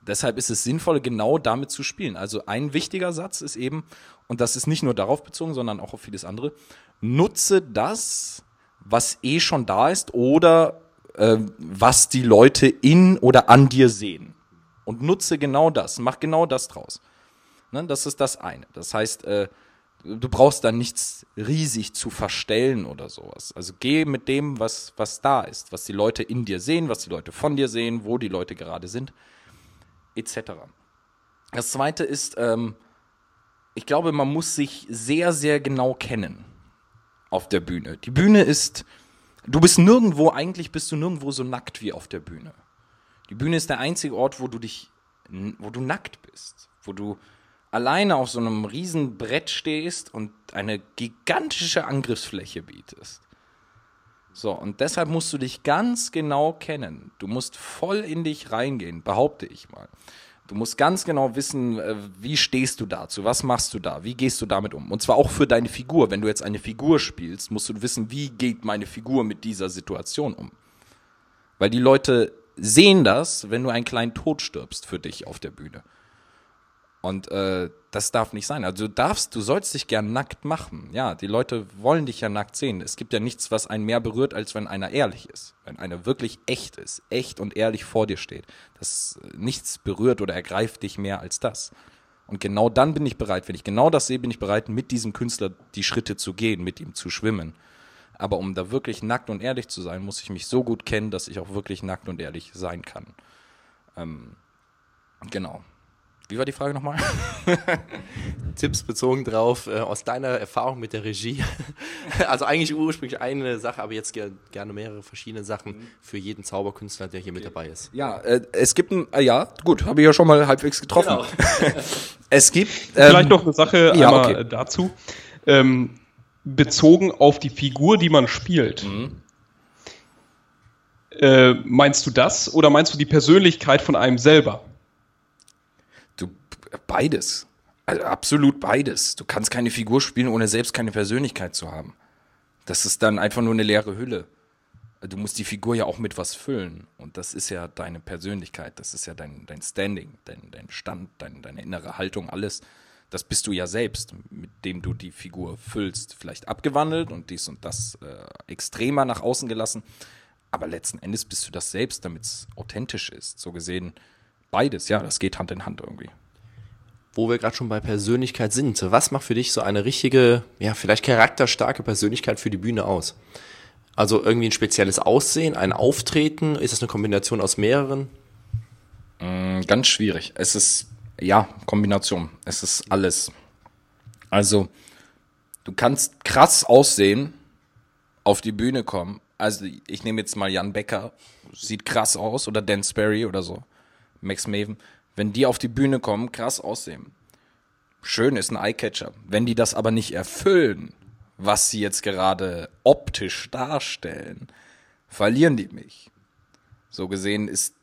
Deshalb ist es sinnvoll, genau damit zu spielen. Also ein wichtiger Satz ist eben, und das ist nicht nur darauf bezogen, sondern auch auf vieles andere, nutze das, was eh schon da ist oder äh, was die Leute in oder an dir sehen. Und nutze genau das, mach genau das draus. Ne, das ist das eine. Das heißt, äh, du brauchst da nichts riesig zu verstellen oder sowas. Also geh mit dem, was, was da ist, was die Leute in dir sehen, was die Leute von dir sehen, wo die Leute gerade sind, etc. Das zweite ist, ähm, ich glaube, man muss sich sehr, sehr genau kennen auf der Bühne. Die Bühne ist, du bist nirgendwo, eigentlich bist du nirgendwo so nackt wie auf der Bühne. Die Bühne ist der einzige Ort, wo du dich, wo du nackt bist, wo du alleine auf so einem riesen Brett stehst und eine gigantische Angriffsfläche bietest. So, und deshalb musst du dich ganz genau kennen. Du musst voll in dich reingehen, behaupte ich mal. Du musst ganz genau wissen, äh, wie stehst du dazu, was machst du da, wie gehst du damit um. Und zwar auch für deine Figur. Wenn du jetzt eine Figur spielst, musst du wissen, wie geht meine Figur mit dieser Situation um. Weil die Leute sehen das, wenn du einen kleinen Tod stirbst für dich auf der Bühne. Und äh, das darf nicht sein. Also du darfst, du sollst dich gern nackt machen. Ja, die Leute wollen dich ja nackt sehen. Es gibt ja nichts, was einen mehr berührt, als wenn einer ehrlich ist. Wenn einer wirklich echt ist, echt und ehrlich vor dir steht. Das äh, nichts berührt oder ergreift dich mehr als das. Und genau dann bin ich bereit, wenn ich genau das sehe, bin ich bereit, mit diesem Künstler die Schritte zu gehen, mit ihm zu schwimmen. Aber um da wirklich nackt und ehrlich zu sein, muss ich mich so gut kennen, dass ich auch wirklich nackt und ehrlich sein kann. Ähm, genau. Wie war die Frage nochmal? Tipps bezogen drauf, äh, aus deiner Erfahrung mit der Regie. also eigentlich ursprünglich eine Sache, aber jetzt ger gerne mehrere verschiedene Sachen für jeden Zauberkünstler, der hier mit dabei ist. Ja, äh, es gibt ein, äh, ja, gut, habe ich ja schon mal halbwegs getroffen. Genau. es gibt. Ähm, Vielleicht noch eine Sache ja, einmal okay. dazu. Ähm, bezogen auf die Figur, die man spielt. Mhm. Äh, meinst du das oder meinst du die Persönlichkeit von einem selber? Beides. Also absolut beides. Du kannst keine Figur spielen, ohne selbst keine Persönlichkeit zu haben. Das ist dann einfach nur eine leere Hülle. Du musst die Figur ja auch mit was füllen. Und das ist ja deine Persönlichkeit, das ist ja dein, dein Standing, dein, dein Stand, dein, deine innere Haltung, alles. Das bist du ja selbst, mit dem du die Figur füllst. Vielleicht abgewandelt und dies und das äh, extremer nach außen gelassen. Aber letzten Endes bist du das selbst, damit es authentisch ist. So gesehen, beides, ja, das geht Hand in Hand irgendwie wo wir gerade schon bei Persönlichkeit sind. Was macht für dich so eine richtige, ja, vielleicht charakterstarke Persönlichkeit für die Bühne aus? Also irgendwie ein spezielles Aussehen, ein Auftreten? Ist das eine Kombination aus mehreren? Mm, ganz schwierig. Es ist, ja, Kombination. Es ist alles. Also, du kannst krass aussehen, auf die Bühne kommen. Also, ich nehme jetzt mal Jan Becker, sieht krass aus, oder Dan Sperry oder so. Max Maven wenn die auf die Bühne kommen, krass aussehen. Schön ist ein Eyecatcher. Wenn die das aber nicht erfüllen, was sie jetzt gerade optisch darstellen, verlieren die mich. So gesehen ist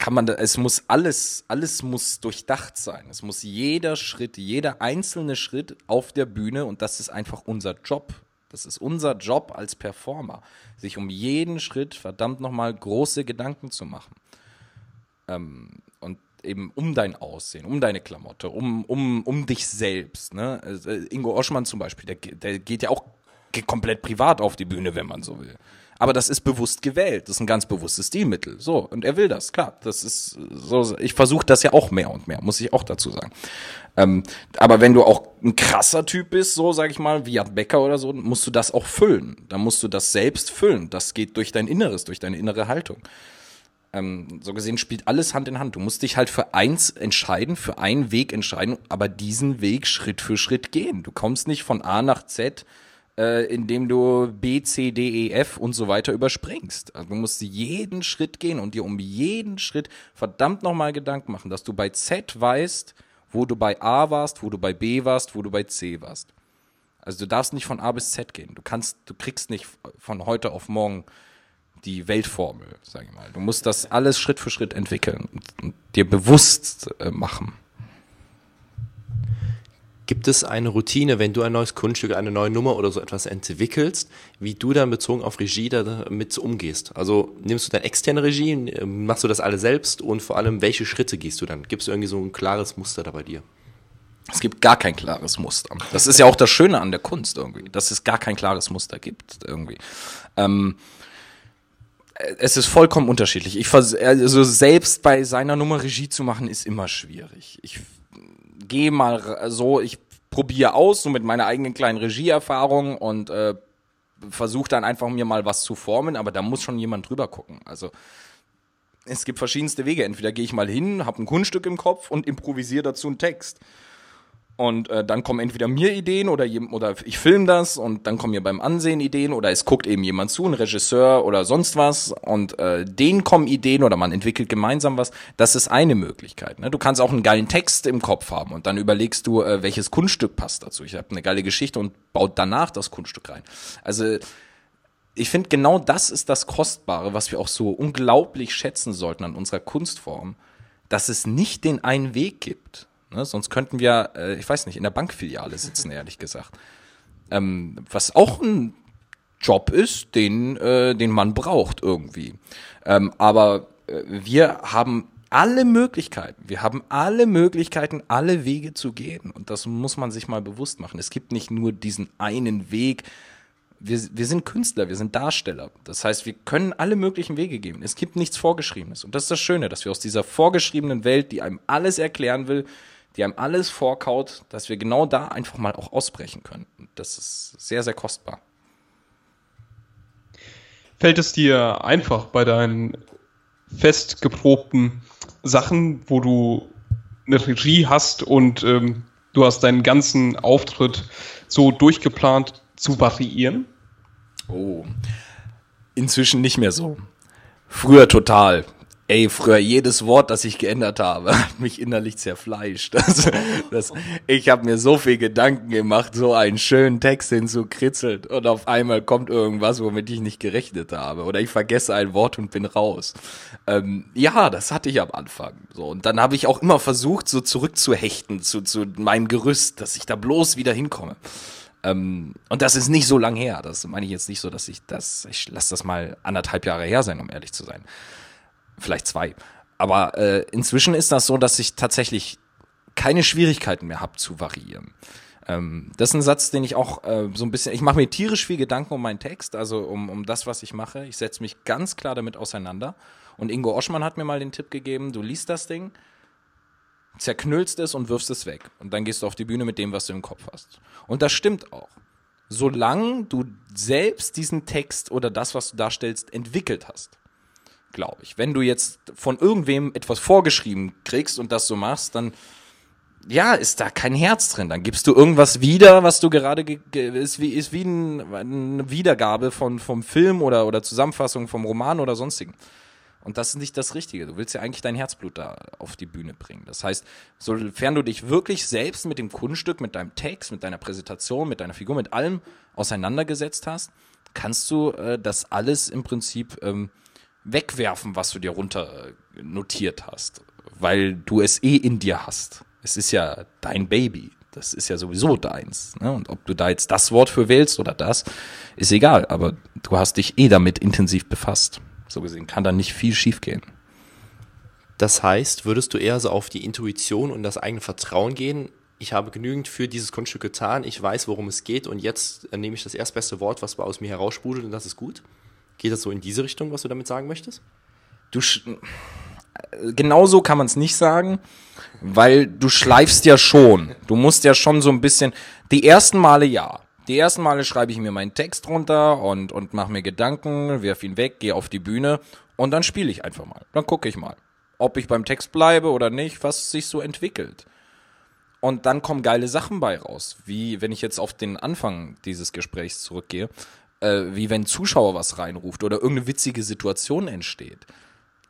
kann man es muss alles, alles muss durchdacht sein. Es muss jeder Schritt, jeder einzelne Schritt auf der Bühne und das ist einfach unser Job. Das ist unser Job als Performer, sich um jeden Schritt verdammt nochmal große Gedanken zu machen. Ähm, und eben um dein Aussehen, um deine Klamotte, um, um, um dich selbst. Ne? Äh, Ingo Oschmann zum Beispiel, der, der geht ja auch komplett privat auf die Bühne, wenn man so will. Aber das ist bewusst gewählt. Das ist ein ganz bewusstes Stilmittel. So. Und er will das, klar. Das ist so, ich versuche das ja auch mehr und mehr, muss ich auch dazu sagen. Ähm, aber wenn du auch ein krasser Typ bist, so sag ich mal, wie Jan Becker oder so, musst du das auch füllen. Dann musst du das selbst füllen. Das geht durch dein Inneres, durch deine innere Haltung. Ähm, so gesehen spielt alles Hand in Hand. Du musst dich halt für eins entscheiden, für einen Weg entscheiden, aber diesen Weg Schritt für Schritt gehen. Du kommst nicht von A nach Z, äh, indem du B, C, D, E, F und so weiter überspringst. Also du musst jeden Schritt gehen und dir um jeden Schritt verdammt nochmal Gedanken machen, dass du bei Z weißt, wo du bei A warst, wo du bei B warst, wo du bei C warst. Also du darfst nicht von A bis Z gehen. Du kannst, du kriegst nicht von heute auf morgen die Weltformel, sage ich mal. Du musst das alles Schritt für Schritt entwickeln und, dir bewusst äh, machen. Gibt es eine Routine, wenn du ein neues Kunststück, eine neue Nummer oder so etwas entwickelst, wie du dann bezogen auf Regie damit umgehst? Also nimmst du dann externe Regie, machst du das alle selbst und vor allem, welche Schritte gehst du dann? Gibt es irgendwie so ein klares Muster da bei dir? Es gibt gar kein klares Muster. Das ist ja auch das Schöne an der Kunst irgendwie, dass es gar kein klares Muster gibt irgendwie. Ähm, es ist vollkommen unterschiedlich. Ich also selbst bei seiner Nummer Regie zu machen ist immer schwierig. Ich gehe mal so, ich probiere aus, so mit meiner eigenen kleinen Regieerfahrung und äh, versuche dann einfach mir mal was zu formen, aber da muss schon jemand drüber gucken. Also es gibt verschiedenste Wege. Entweder gehe ich mal hin, habe ein Kunststück im Kopf und improvisiere dazu einen Text. Und äh, dann kommen entweder mir Ideen oder, oder ich filme das und dann kommen mir beim Ansehen Ideen oder es guckt eben jemand zu, ein Regisseur oder sonst was und äh, denen kommen Ideen oder man entwickelt gemeinsam was. Das ist eine Möglichkeit. Ne? Du kannst auch einen geilen Text im Kopf haben und dann überlegst du, äh, welches Kunststück passt dazu. Ich habe eine geile Geschichte und baut danach das Kunststück rein. Also ich finde, genau das ist das Kostbare, was wir auch so unglaublich schätzen sollten an unserer Kunstform, dass es nicht den einen Weg gibt Ne? Sonst könnten wir, äh, ich weiß nicht, in der Bankfiliale sitzen, ehrlich gesagt. Ähm, was auch ein Job ist, den, äh, den man braucht irgendwie. Ähm, aber äh, wir haben alle Möglichkeiten. Wir haben alle Möglichkeiten, alle Wege zu gehen. Und das muss man sich mal bewusst machen. Es gibt nicht nur diesen einen Weg. Wir, wir sind Künstler, wir sind Darsteller. Das heißt, wir können alle möglichen Wege gehen. Es gibt nichts Vorgeschriebenes. Und das ist das Schöne, dass wir aus dieser vorgeschriebenen Welt, die einem alles erklären will, die einem alles vorkaut, dass wir genau da einfach mal auch ausbrechen können. Und das ist sehr, sehr kostbar. Fällt es dir einfach bei deinen festgeprobten Sachen, wo du eine Regie hast und ähm, du hast deinen ganzen Auftritt so durchgeplant zu variieren? Oh, inzwischen nicht mehr so. Früher total. Ey, früher jedes Wort, das ich geändert habe, hat mich innerlich zerfleischt. Das, das, ich habe mir so viel Gedanken gemacht, so einen schönen Text hinzukritzelt und auf einmal kommt irgendwas, womit ich nicht gerechnet habe. Oder ich vergesse ein Wort und bin raus. Ähm, ja, das hatte ich am Anfang. So und dann habe ich auch immer versucht, so zurückzuhechten zu, zu meinem Gerüst, dass ich da bloß wieder hinkomme. Ähm, und das ist nicht so lang her. Das meine ich jetzt nicht so, dass ich das, ich lasse das mal anderthalb Jahre her sein, um ehrlich zu sein vielleicht zwei. Aber äh, inzwischen ist das so, dass ich tatsächlich keine Schwierigkeiten mehr habe zu variieren. Ähm, das ist ein Satz, den ich auch äh, so ein bisschen, ich mache mir tierisch viel Gedanken um meinen Text, also um, um das, was ich mache. Ich setze mich ganz klar damit auseinander. Und Ingo Oschmann hat mir mal den Tipp gegeben, du liest das Ding, zerknüllst es und wirfst es weg. Und dann gehst du auf die Bühne mit dem, was du im Kopf hast. Und das stimmt auch. Solange du selbst diesen Text oder das, was du darstellst, entwickelt hast glaube ich. Wenn du jetzt von irgendwem etwas vorgeschrieben kriegst und das so machst, dann ja, ist da kein Herz drin. Dann gibst du irgendwas wieder, was du gerade ist wie ist wie ein, eine Wiedergabe von vom Film oder oder Zusammenfassung vom Roman oder sonstigen. Und das ist nicht das Richtige. Du willst ja eigentlich dein Herzblut da auf die Bühne bringen. Das heißt, sofern du dich wirklich selbst mit dem Kunststück, mit deinem Text, mit deiner Präsentation, mit deiner Figur, mit allem auseinandergesetzt hast, kannst du äh, das alles im Prinzip ähm, wegwerfen, was du dir runter äh, notiert hast, weil du es eh in dir hast. Es ist ja dein Baby. Das ist ja sowieso deins. Ne? Und ob du da jetzt das Wort für wählst oder das, ist egal. Aber du hast dich eh damit intensiv befasst. So gesehen kann da nicht viel schiefgehen. Das heißt, würdest du eher so auf die Intuition und das eigene Vertrauen gehen? Ich habe genügend für dieses Kunststück getan, ich weiß, worum es geht und jetzt nehme ich das erstbeste Wort, was aus mir heraussprudelt und das ist gut? Geht das so in diese Richtung, was du damit sagen möchtest? Du genau so kann man es nicht sagen, weil du schleifst ja schon. Du musst ja schon so ein bisschen. Die ersten Male ja. Die ersten Male schreibe ich mir meinen Text runter und, und mache mir Gedanken, werf ihn weg, gehe auf die Bühne Und dann spiele ich einfach mal. Dann gucke ich mal, ob ich beim Text bleibe oder nicht, was sich so entwickelt. Und dann kommen geile Sachen bei raus. Wie wenn ich jetzt auf den Anfang dieses Gesprächs zurückgehe, äh, wie wenn ein Zuschauer was reinruft oder irgendeine witzige Situation entsteht.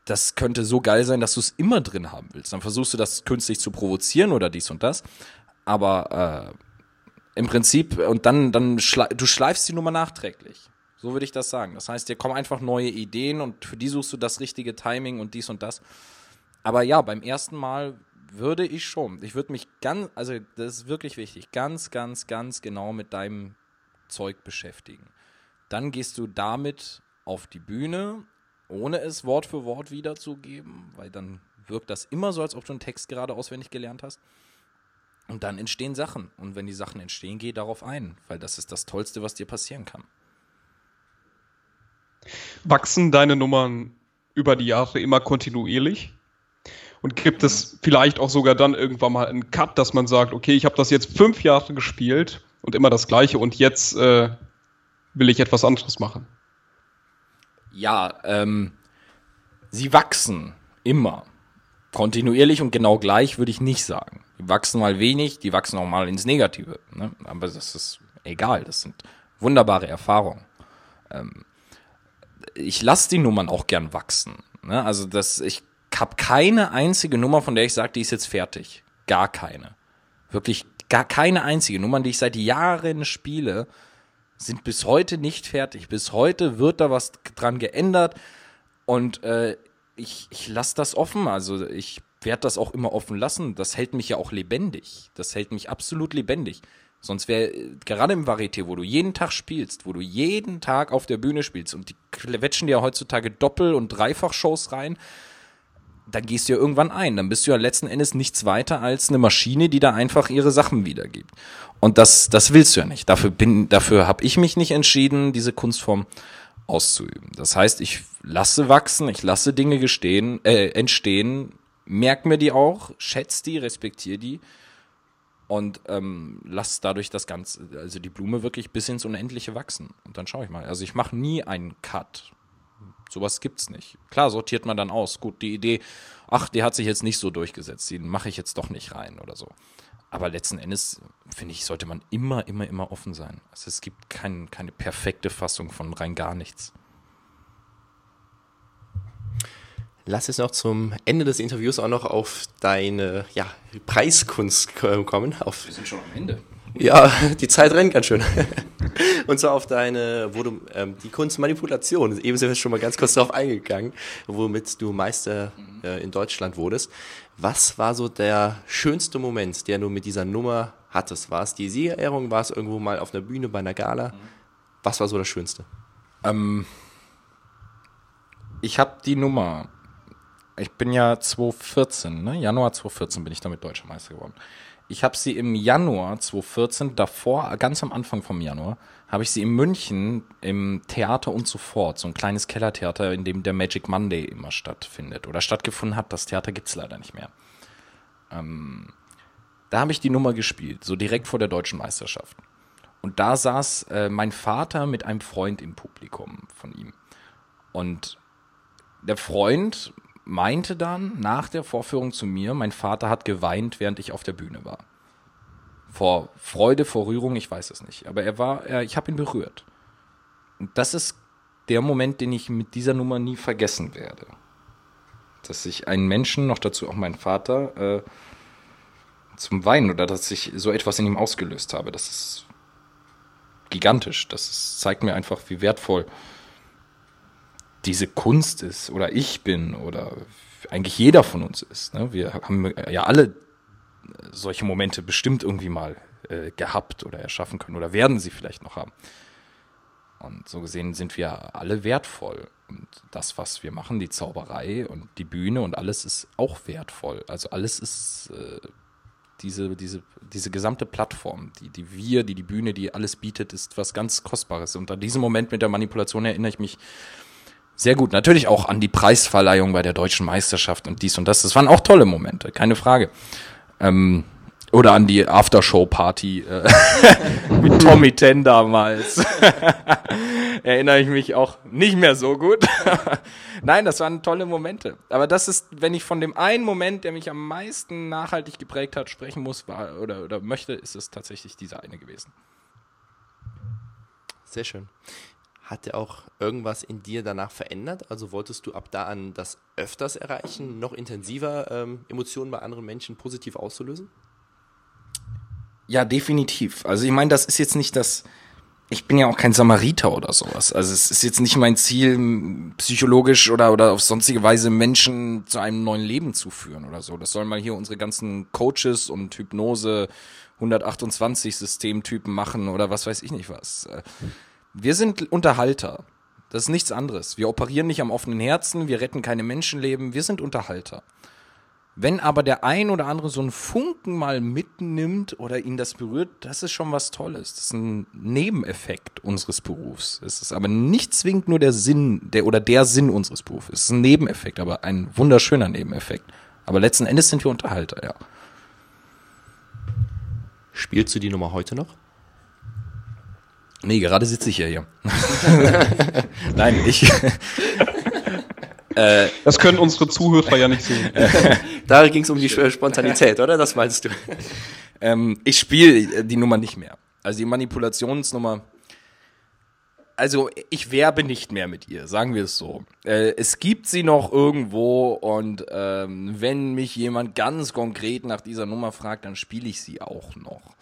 Das könnte so geil sein, dass du es immer drin haben willst. Dann versuchst du das künstlich zu provozieren oder dies und das. Aber äh, im Prinzip, und dann, dann schle du schleifst die Nummer nachträglich. So würde ich das sagen. Das heißt, dir kommen einfach neue Ideen und für die suchst du das richtige Timing und dies und das. Aber ja, beim ersten Mal würde ich schon. Ich würde mich ganz, also das ist wirklich wichtig, ganz, ganz, ganz genau mit deinem Zeug beschäftigen. Dann gehst du damit auf die Bühne, ohne es Wort für Wort wiederzugeben, weil dann wirkt das immer so, als ob du einen Text gerade auswendig gelernt hast. Und dann entstehen Sachen. Und wenn die Sachen entstehen, geh darauf ein, weil das ist das Tollste, was dir passieren kann. Wachsen deine Nummern über die Jahre immer kontinuierlich? Und gibt es vielleicht auch sogar dann irgendwann mal einen Cut, dass man sagt, okay, ich habe das jetzt fünf Jahre gespielt und immer das gleiche und jetzt äh, will ich etwas anderes machen? Ja, ähm, sie wachsen immer. Kontinuierlich und genau gleich würde ich nicht sagen. Die wachsen mal wenig, die wachsen auch mal ins Negative. Ne? Aber das ist egal, das sind wunderbare Erfahrungen. Ähm, ich lasse die Nummern auch gern wachsen. Ne? Also das, ich habe keine einzige Nummer, von der ich sage, die ist jetzt fertig. Gar keine. Wirklich gar keine einzige. Nummern, die ich seit Jahren spiele, sind bis heute nicht fertig. Bis heute wird da was dran geändert und äh, ich, ich lasse das offen. Also ich werde das auch immer offen lassen. Das hält mich ja auch lebendig. Das hält mich absolut lebendig. Sonst wäre gerade im Varieté, wo du jeden Tag spielst, wo du jeden Tag auf der Bühne spielst und die quetschen dir ja heutzutage Doppel- und Dreifach-Shows rein, dann gehst du ja irgendwann ein. Dann bist du ja letzten Endes nichts weiter als eine Maschine, die da einfach ihre Sachen wiedergibt. Und das, das willst du ja nicht. Dafür bin, dafür habe ich mich nicht entschieden, diese Kunstform auszuüben. Das heißt, ich lasse wachsen, ich lasse Dinge gestehen, äh, entstehen, merk mir die auch, schätze die, respektiere die und ähm, lass dadurch das Ganze, also die Blume wirklich bis ins Unendliche wachsen. Und dann schaue ich mal. Also ich mache nie einen Cut. Sowas gibt's nicht. Klar, sortiert man dann aus. Gut, die Idee, ach, die hat sich jetzt nicht so durchgesetzt, den mache ich jetzt doch nicht rein oder so. Aber letzten Endes, finde ich, sollte man immer, immer, immer offen sein. Also es gibt kein, keine perfekte Fassung von rein gar nichts. Lass es noch zum Ende des Interviews auch noch auf deine ja, Preiskunst kommen. Auf Wir sind schon am Ende. Ja, die Zeit rennt ganz schön. Und zwar auf deine, wo du ähm, die Kunstmanipulation, eben sind wir schon mal ganz kurz darauf eingegangen, womit du Meister äh, in Deutschland wurdest. Was war so der schönste Moment, der du mit dieser Nummer hattest? War es die Siegerehrung? War es irgendwo mal auf einer Bühne bei einer Gala? Was war so das Schönste? Ähm, ich habe die Nummer. Ich bin ja 2014, ne? Januar 2014 bin ich damit Deutscher Meister geworden. Ich habe sie im Januar 2014, davor, ganz am Anfang vom Januar, habe ich sie in München im Theater und so fort, so ein kleines Kellertheater, in dem der Magic Monday immer stattfindet oder stattgefunden hat. Das Theater gibt's leider nicht mehr. Ähm, da habe ich die Nummer gespielt, so direkt vor der deutschen Meisterschaft. Und da saß äh, mein Vater mit einem Freund im Publikum von ihm. Und der Freund meinte dann nach der Vorführung zu mir, mein Vater hat geweint, während ich auf der Bühne war. Vor Freude, vor Rührung, ich weiß es nicht. Aber er war, er, ich habe ihn berührt. Und das ist der Moment, den ich mit dieser Nummer nie vergessen werde. Dass ich einen Menschen, noch dazu auch meinen Vater, äh, zum Weinen oder dass ich so etwas in ihm ausgelöst habe. Das ist gigantisch. Das ist, zeigt mir einfach, wie wertvoll diese Kunst ist oder ich bin oder eigentlich jeder von uns ist. Ne? Wir haben ja alle solche Momente bestimmt irgendwie mal äh, gehabt oder erschaffen können oder werden sie vielleicht noch haben. Und so gesehen sind wir alle wertvoll. Und das, was wir machen, die Zauberei und die Bühne und alles ist auch wertvoll. Also alles ist äh, diese, diese, diese gesamte Plattform, die, die wir, die die Bühne, die alles bietet, ist was ganz Kostbares. Und an diesem Moment mit der Manipulation erinnere ich mich sehr gut. Natürlich auch an die Preisverleihung bei der deutschen Meisterschaft und dies und das. Das waren auch tolle Momente, keine Frage. Ähm, oder an die Aftershow-Party äh, mit Tommy Ten damals. Erinnere ich mich auch nicht mehr so gut. Nein, das waren tolle Momente. Aber das ist, wenn ich von dem einen Moment, der mich am meisten nachhaltig geprägt hat, sprechen muss war, oder, oder möchte, ist es tatsächlich dieser eine gewesen. Sehr schön. Hat er auch irgendwas in dir danach verändert? Also wolltest du ab da an das öfters erreichen, noch intensiver ähm, Emotionen bei anderen Menschen positiv auszulösen? Ja, definitiv. Also ich meine, das ist jetzt nicht das. Ich bin ja auch kein Samariter oder sowas. Also es ist jetzt nicht mein Ziel, psychologisch oder, oder auf sonstige Weise Menschen zu einem neuen Leben zu führen oder so. Das sollen mal hier unsere ganzen Coaches und Hypnose 128 Systemtypen machen oder was weiß ich nicht was. Wir sind Unterhalter. Das ist nichts anderes. Wir operieren nicht am offenen Herzen, wir retten keine Menschenleben, wir sind Unterhalter. Wenn aber der ein oder andere so einen Funken mal mitnimmt oder ihn das berührt, das ist schon was Tolles. Das ist ein Nebeneffekt unseres Berufs. Es ist aber nicht zwingend nur der Sinn, der oder der Sinn unseres Berufs. Es ist ein Nebeneffekt, aber ein wunderschöner Nebeneffekt. Aber letzten Endes sind wir Unterhalter, ja. Spielst du die Nummer heute noch? Nee, gerade sitze ich ja hier. Nein, ich. Das können unsere Zuhörer ja nicht sehen. Da ging es um die Spontanität, oder? Das meinst du? Ähm, ich spiele die Nummer nicht mehr. Also die Manipulationsnummer. Also ich werbe nicht mehr mit ihr, sagen wir es so. Äh, es gibt sie noch irgendwo und ähm, wenn mich jemand ganz konkret nach dieser Nummer fragt, dann spiele ich sie auch noch.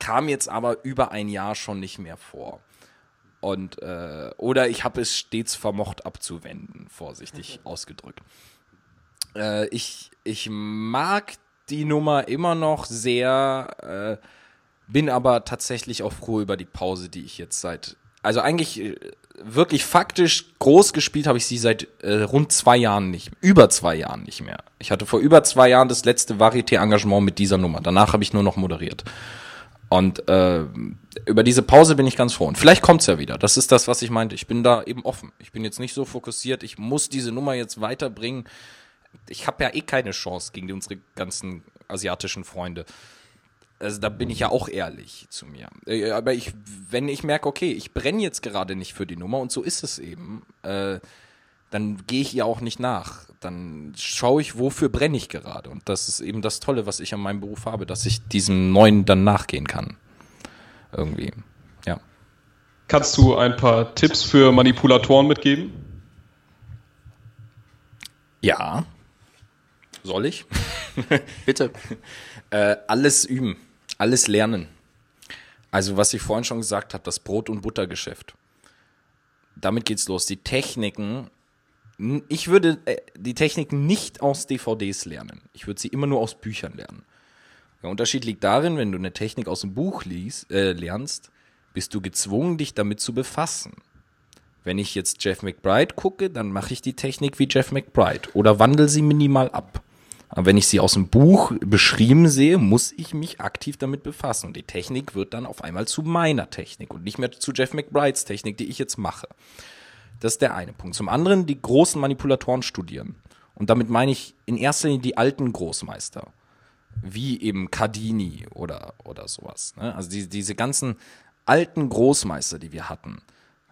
Kam jetzt aber über ein Jahr schon nicht mehr vor. Und äh, oder ich habe es stets vermocht abzuwenden, vorsichtig ausgedrückt. Äh, ich, ich mag die Nummer immer noch sehr, äh, bin aber tatsächlich auch froh über die Pause, die ich jetzt seit, also eigentlich äh, wirklich faktisch groß gespielt habe ich sie seit äh, rund zwei Jahren nicht, über zwei Jahren nicht mehr. Ich hatte vor über zwei Jahren das letzte Varieté-Engagement mit dieser Nummer. Danach habe ich nur noch moderiert. Und äh, über diese Pause bin ich ganz froh. Und vielleicht kommt's ja wieder. Das ist das, was ich meinte. Ich bin da eben offen. Ich bin jetzt nicht so fokussiert, ich muss diese Nummer jetzt weiterbringen. Ich habe ja eh keine Chance gegen unsere ganzen asiatischen Freunde. Also da bin ich ja auch ehrlich zu mir. Äh, Aber ich, wenn ich merke, okay, ich brenne jetzt gerade nicht für die Nummer und so ist es eben, äh, dann gehe ich ihr auch nicht nach. Dann schaue ich, wofür brenne ich gerade. Und das ist eben das Tolle, was ich an meinem Beruf habe, dass ich diesem Neuen dann nachgehen kann. Irgendwie. Ja. Kannst du ein paar Tipps für Manipulatoren mitgeben? Ja. Soll ich? Bitte. Äh, alles üben, alles lernen. Also was ich vorhin schon gesagt habe, das Brot- und Buttergeschäft. Damit geht's los. Die Techniken, ich würde äh, die Techniken nicht aus DVDs lernen. Ich würde sie immer nur aus Büchern lernen. Der Unterschied liegt darin, wenn du eine Technik aus dem Buch liest, äh, lernst, bist du gezwungen, dich damit zu befassen. Wenn ich jetzt Jeff McBride gucke, dann mache ich die Technik wie Jeff McBride oder wandel sie minimal ab. Aber wenn ich sie aus dem Buch beschrieben sehe, muss ich mich aktiv damit befassen. Und die Technik wird dann auf einmal zu meiner Technik und nicht mehr zu Jeff McBrides Technik, die ich jetzt mache. Das ist der eine Punkt. Zum anderen die großen Manipulatoren studieren. Und damit meine ich in erster Linie die alten Großmeister. Wie eben Cardini oder, oder sowas. Ne? Also die, diese ganzen alten Großmeister, die wir hatten,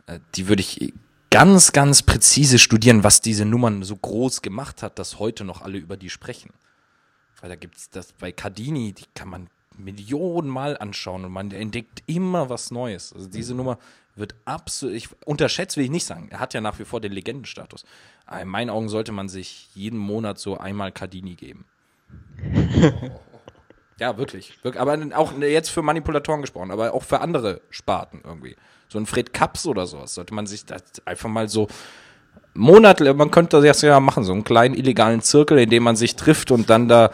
äh, die würde ich ganz, ganz präzise studieren, was diese Nummern so groß gemacht hat, dass heute noch alle über die sprechen. Weil da gibt's das bei Cardini, die kann man Millionenmal anschauen und man entdeckt immer was Neues. Also diese Nummer wird absolut, ich unterschätzt will ich nicht sagen. Er hat ja nach wie vor den Legendenstatus. Aber in meinen Augen sollte man sich jeden Monat so einmal Cardini geben. Ja, wirklich. wirklich. Aber auch jetzt für Manipulatoren gesprochen, aber auch für andere Sparten irgendwie. So ein Fred Kaps oder sowas sollte man sich das einfach mal so Monate, man könnte das ja machen, so einen kleinen illegalen Zirkel, in dem man sich trifft und dann da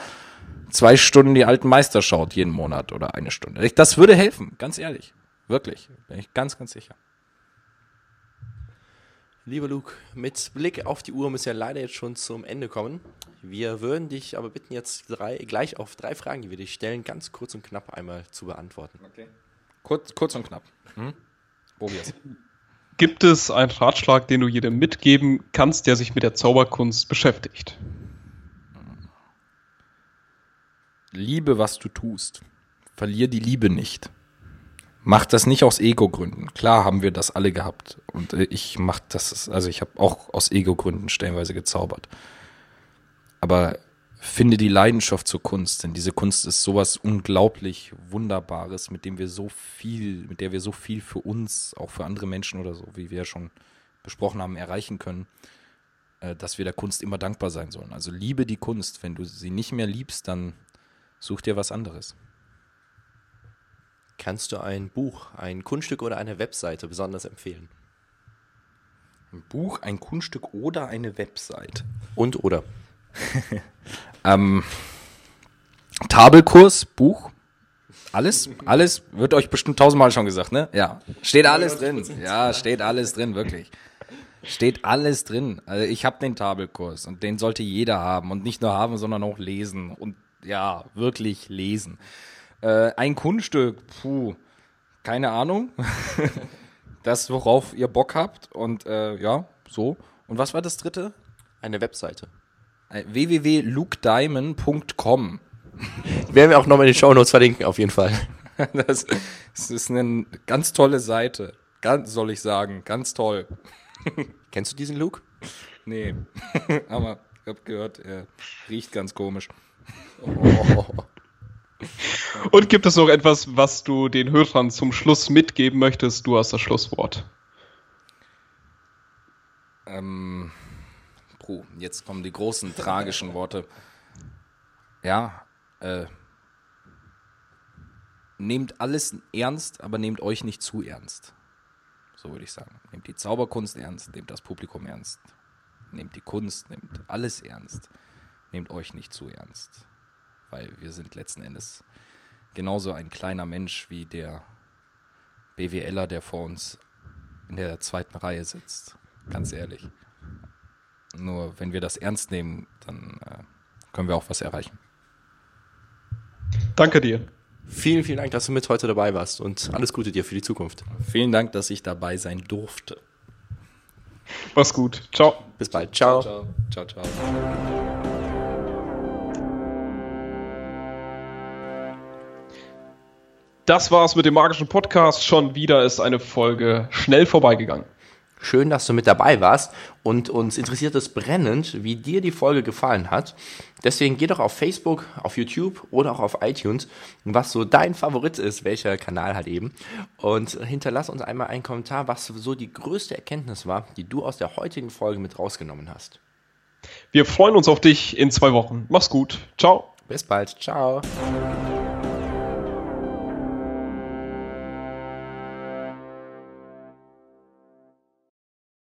zwei Stunden die alten Meister schaut jeden Monat oder eine Stunde. Das würde helfen, ganz ehrlich. Wirklich. Bin ich ganz, ganz sicher. Lieber Luke, mit Blick auf die Uhr müssen wir leider jetzt schon zum Ende kommen. Wir würden dich aber bitten, jetzt drei, gleich auf drei Fragen, die wir dich stellen, ganz kurz und knapp einmal zu beantworten. Kurz, kurz und knapp. Hm? Probier's. Gibt es einen Ratschlag, den du jedem mitgeben kannst, der sich mit der Zauberkunst beschäftigt? Liebe, was du tust. Verlier die Liebe nicht. Macht das nicht aus Ego-Gründen. Klar haben wir das alle gehabt. Und äh, ich mach das, also ich habe auch aus Ego-Gründen stellenweise gezaubert. Aber finde die Leidenschaft zur Kunst, denn diese Kunst ist sowas unglaublich Wunderbares, mit dem wir so viel, mit der wir so viel für uns, auch für andere Menschen oder so, wie wir ja schon besprochen haben, erreichen können, äh, dass wir der Kunst immer dankbar sein sollen. Also liebe die Kunst. Wenn du sie nicht mehr liebst, dann such dir was anderes. Kannst du ein Buch, ein Kunststück oder eine Webseite besonders empfehlen? Ein Buch, ein Kunststück oder eine Website. Und oder? ähm, Tabelkurs, Buch, alles, alles wird euch bestimmt tausendmal schon gesagt, ne? Ja, steht alles drin. Ja, steht alles drin, wirklich. Steht alles drin. Also ich habe den Tabelkurs und den sollte jeder haben und nicht nur haben, sondern auch lesen und ja, wirklich lesen. Äh, ein Kunststück, puh, keine Ahnung. das, worauf ihr Bock habt und äh, ja, so. Und was war das dritte? Eine Webseite. www.lukediamond.com Werden wir auch nochmal in den Show Notes verlinken, auf jeden Fall. Das, das ist eine ganz tolle Seite. Ganz, soll ich sagen, ganz toll. Kennst du diesen Luke? Nee, aber ich habe gehört, er riecht ganz komisch. Oh. Und gibt es noch etwas, was du den Hörern zum Schluss mitgeben möchtest? Du hast das Schlusswort. Ähm, puh, jetzt kommen die großen tragischen Worte. Ja, äh, nehmt alles ernst, aber nehmt euch nicht zu ernst. So würde ich sagen. Nehmt die Zauberkunst ernst, nehmt das Publikum ernst, nehmt die Kunst, nehmt alles ernst. Nehmt euch nicht zu ernst. Weil wir sind letzten Endes genauso ein kleiner Mensch wie der BWLer, der vor uns in der zweiten Reihe sitzt. Ganz ehrlich. Nur wenn wir das ernst nehmen, dann äh, können wir auch was erreichen. Danke dir. Vielen, vielen Dank, dass du mit heute dabei warst und alles Gute dir für die Zukunft. Vielen Dank, dass ich dabei sein durfte. Mach's gut. Ciao. Bis bald. Ciao. Ciao, ciao. ciao. Das war's mit dem magischen Podcast. Schon wieder ist eine Folge schnell vorbeigegangen. Schön, dass du mit dabei warst und uns interessiert es brennend, wie dir die Folge gefallen hat. Deswegen geh doch auf Facebook, auf YouTube oder auch auf iTunes, was so dein Favorit ist, welcher Kanal halt eben. Und hinterlass uns einmal einen Kommentar, was so die größte Erkenntnis war, die du aus der heutigen Folge mit rausgenommen hast. Wir freuen uns auf dich in zwei Wochen. Mach's gut. Ciao. Bis bald. Ciao.